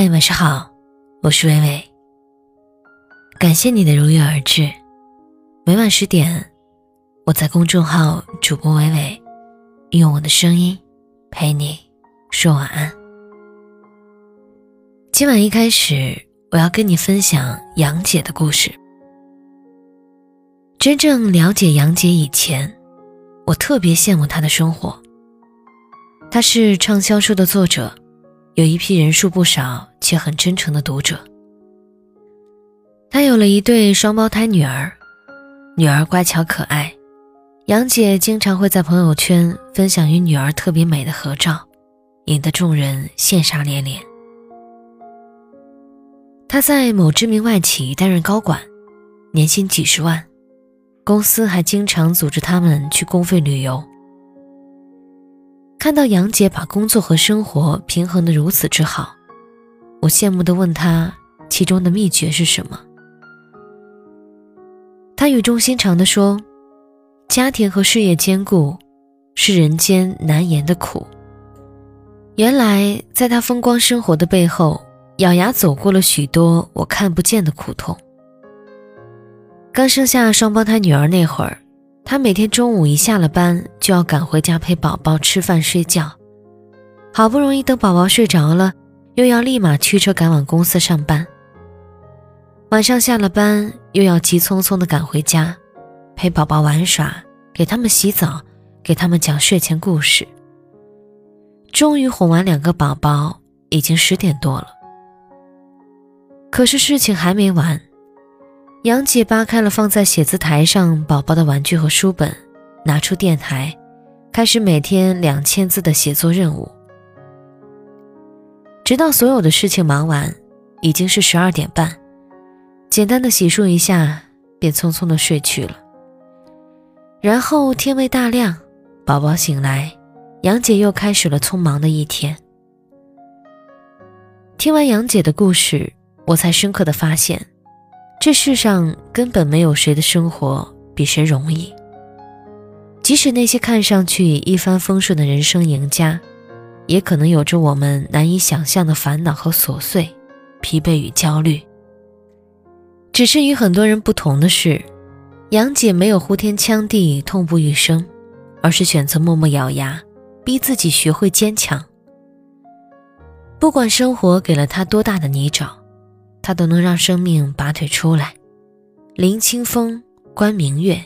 嗨，晚上好，我是微微。感谢你的如约而至。每晚十点，我在公众号主播微微，用我的声音陪你说晚安。今晚一开始，我要跟你分享杨姐的故事。真正了解杨姐以前，我特别羡慕她的生活。她是畅销书的作者。有一批人数不少且很真诚的读者。他有了一对双胞胎女儿，女儿乖巧可爱，杨姐经常会在朋友圈分享与女儿特别美的合照，引得众人羡煞连连。她在某知名外企担任高管，年薪几十万，公司还经常组织他们去公费旅游。看到杨姐把工作和生活平衡的如此之好，我羡慕的问她其中的秘诀是什么。她语重心长的说：“家庭和事业兼顾，是人间难言的苦。”原来，在她风光生活的背后，咬牙走过了许多我看不见的苦痛。刚生下双胞胎女儿那会儿。他每天中午一下了班，就要赶回家陪宝宝吃饭睡觉。好不容易等宝宝睡着了，又要立马驱车赶往公司上班。晚上下了班，又要急匆匆地赶回家，陪宝宝玩耍，给他们洗澡，给他们讲睡前故事。终于哄完两个宝宝，已经十点多了。可是事情还没完。杨姐扒开了放在写字台上宝宝的玩具和书本，拿出电台，开始每天两千字的写作任务。直到所有的事情忙完，已经是十二点半，简单的洗漱一下，便匆匆的睡去了。然后天未大亮，宝宝醒来，杨姐又开始了匆忙的一天。听完杨姐的故事，我才深刻的发现。这世上根本没有谁的生活比谁容易。即使那些看上去一帆风顺的人生赢家，也可能有着我们难以想象的烦恼和琐碎、疲惫与焦虑。只是与很多人不同的是，杨姐没有呼天抢地、痛不欲生，而是选择默默咬牙，逼自己学会坚强。不管生活给了她多大的泥沼。他都能让生命拔腿出来，临清风，观明月，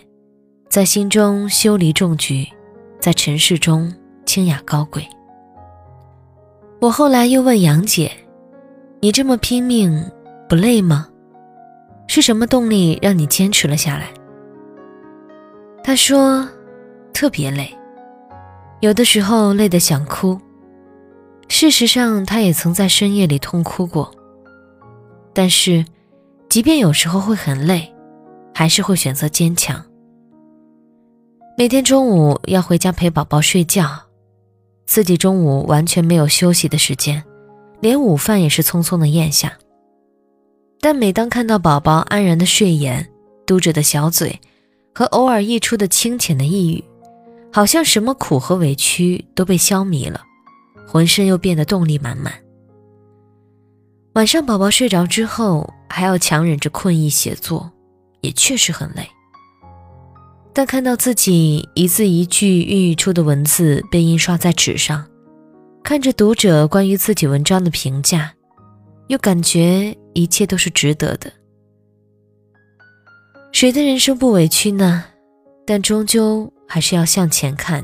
在心中修篱种菊，在尘世中清雅高贵。我后来又问杨姐：“你这么拼命，不累吗？是什么动力让你坚持了下来？”她说：“特别累，有的时候累得想哭。事实上，她也曾在深夜里痛哭过。”但是，即便有时候会很累，还是会选择坚强。每天中午要回家陪宝宝睡觉，自己中午完全没有休息的时间，连午饭也是匆匆的咽下。但每当看到宝宝安然的睡眼、嘟着的小嘴，和偶尔溢出的清浅的呓语，好像什么苦和委屈都被消弭了，浑身又变得动力满满。晚上宝宝睡着之后，还要强忍着困意写作，也确实很累。但看到自己一字一句孕育出的文字被印刷在纸上，看着读者关于自己文章的评价，又感觉一切都是值得的。谁的人生不委屈呢？但终究还是要向前看。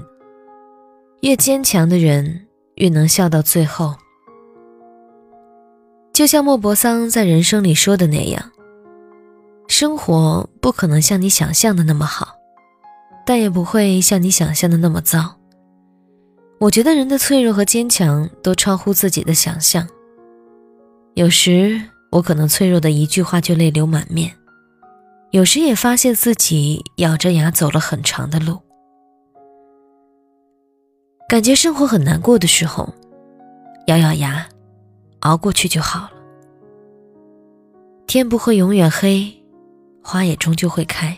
越坚强的人，越能笑到最后。就像莫泊桑在人生里说的那样，生活不可能像你想象的那么好，但也不会像你想象的那么糟。我觉得人的脆弱和坚强都超乎自己的想象。有时我可能脆弱的一句话就泪流满面，有时也发现自己咬着牙走了很长的路。感觉生活很难过的时候，咬咬牙。熬过去就好了。天不会永远黑，花也终究会开。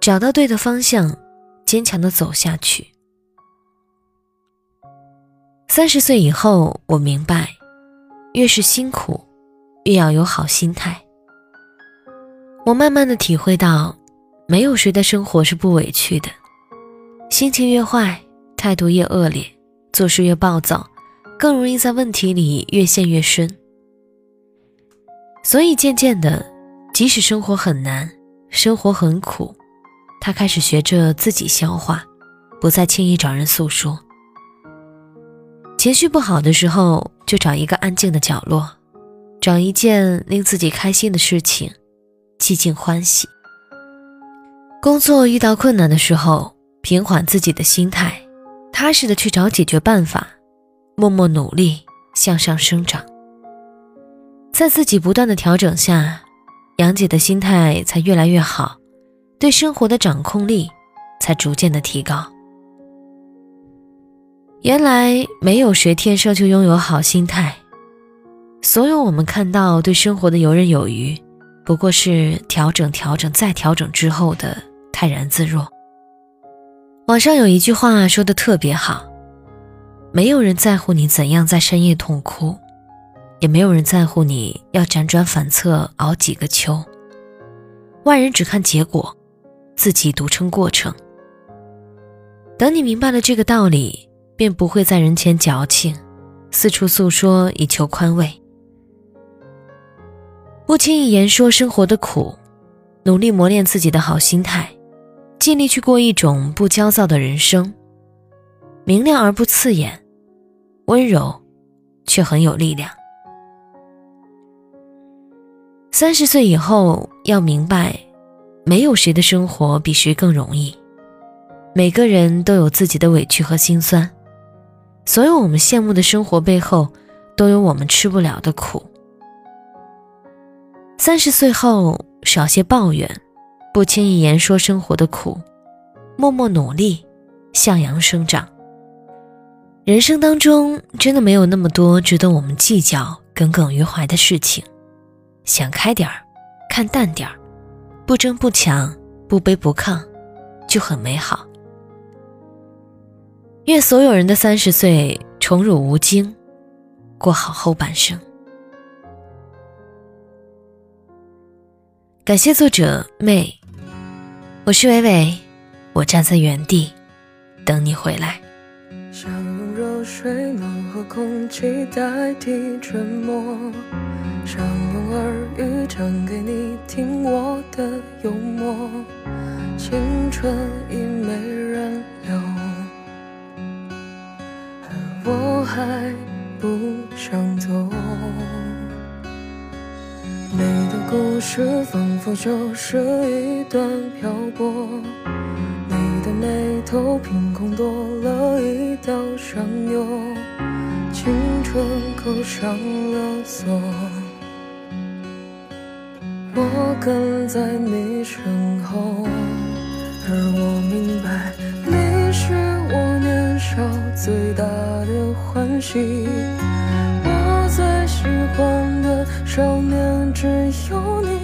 找到对的方向，坚强的走下去。三十岁以后，我明白，越是辛苦，越要有好心态。我慢慢的体会到，没有谁的生活是不委屈的。心情越坏，态度越恶劣，做事越暴躁，更容易在问题里越陷越深。所以渐渐的，即使生活很难，生活很苦，他开始学着自己消化，不再轻易找人诉说。情绪不好的时候，就找一个安静的角落，找一件令自己开心的事情，寂静欢喜。工作遇到困难的时候。平缓自己的心态，踏实的去找解决办法，默默努力向上生长。在自己不断的调整下，杨姐的心态才越来越好，对生活的掌控力才逐渐的提高。原来没有谁天生就拥有好心态，所有我们看到对生活的游刃有余，不过是调整、调整再调整之后的泰然自若。网上有一句话说的特别好：“没有人在乎你怎样在深夜痛哭，也没有人在乎你要辗转反侧熬几个秋。外人只看结果，自己独撑过程。等你明白了这个道理，便不会在人前矫情，四处诉说以求宽慰。不轻易言说生活的苦，努力磨练自己的好心态。”尽力去过一种不焦躁的人生，明亮而不刺眼，温柔却很有力量。三十岁以后要明白，没有谁的生活比谁更容易，每个人都有自己的委屈和心酸，所有我们羡慕的生活背后，都有我们吃不了的苦。三十岁后少些抱怨。不轻易言说生活的苦，默默努力，向阳生长。人生当中真的没有那么多值得我们计较、耿耿于怀的事情，想开点儿，看淡点儿，不争不抢，不卑不亢，就很美好。愿所有人的三十岁宠辱无惊，过好后半生。感谢作者妹。我是伟伟，我站在原地等你回来。水暖和空气代替沉默，想用耳语讲给你听我的幽默。青春已没人留，而我还不想走。你的故事仿佛就是一段漂泊，头凭空多了一道伤忧，青春扣上了锁。我跟在你身后，而我明白，你是我年少最大的欢喜。我最喜欢的少年只有，你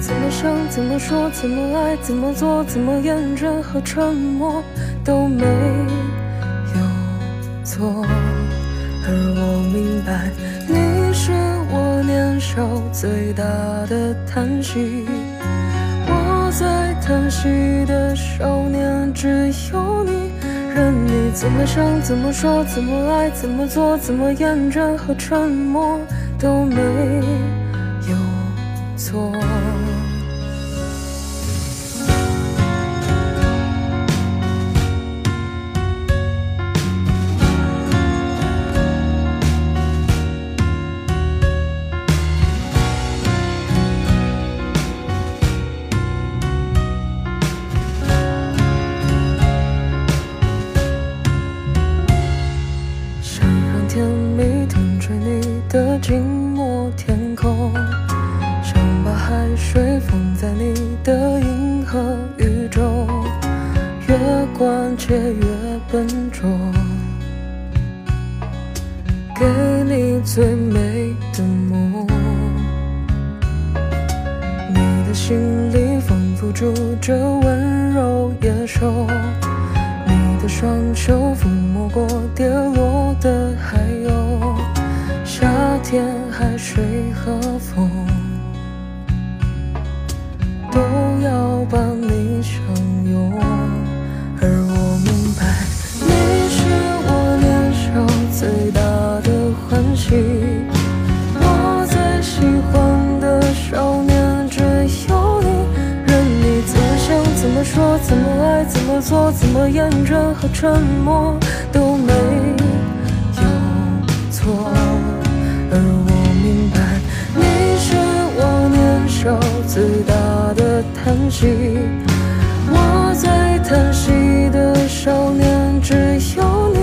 怎么想、怎么说、怎么爱、怎么做、怎么厌倦和沉默都没有错。而我明白，你是我年少最大的叹息。我在叹息的少年只有你。任你怎么想，怎么说，怎么爱，怎么做，怎么厌倦和沉默都没有心里仿佛住着温柔野兽你的双手抚摸过跌落的海鸥夏天海水和风怎么做、怎么验证和沉默都没有错。而我明白，你是我年少最大的叹息。我最叹息的少年只有你，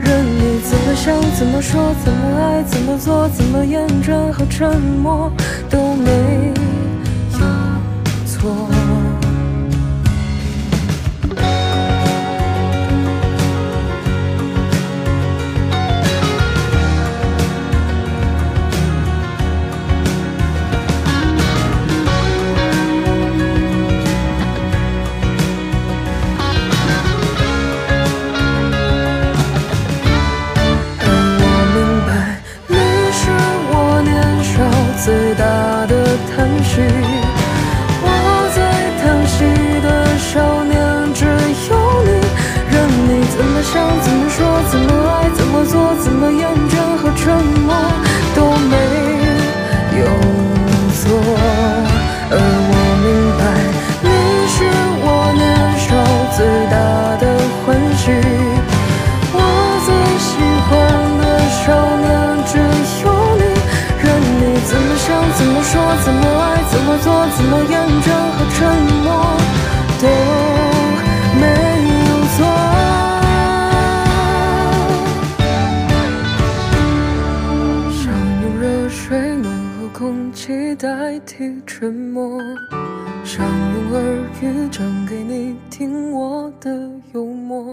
任你怎么想、怎么说、怎么爱、怎么做、怎么验证和沉默都没有错。怎么爱、怎么做、怎么验证和沉默都没有错。想用热水暖和空气代替沉默，想用耳语讲给你听我的幽默。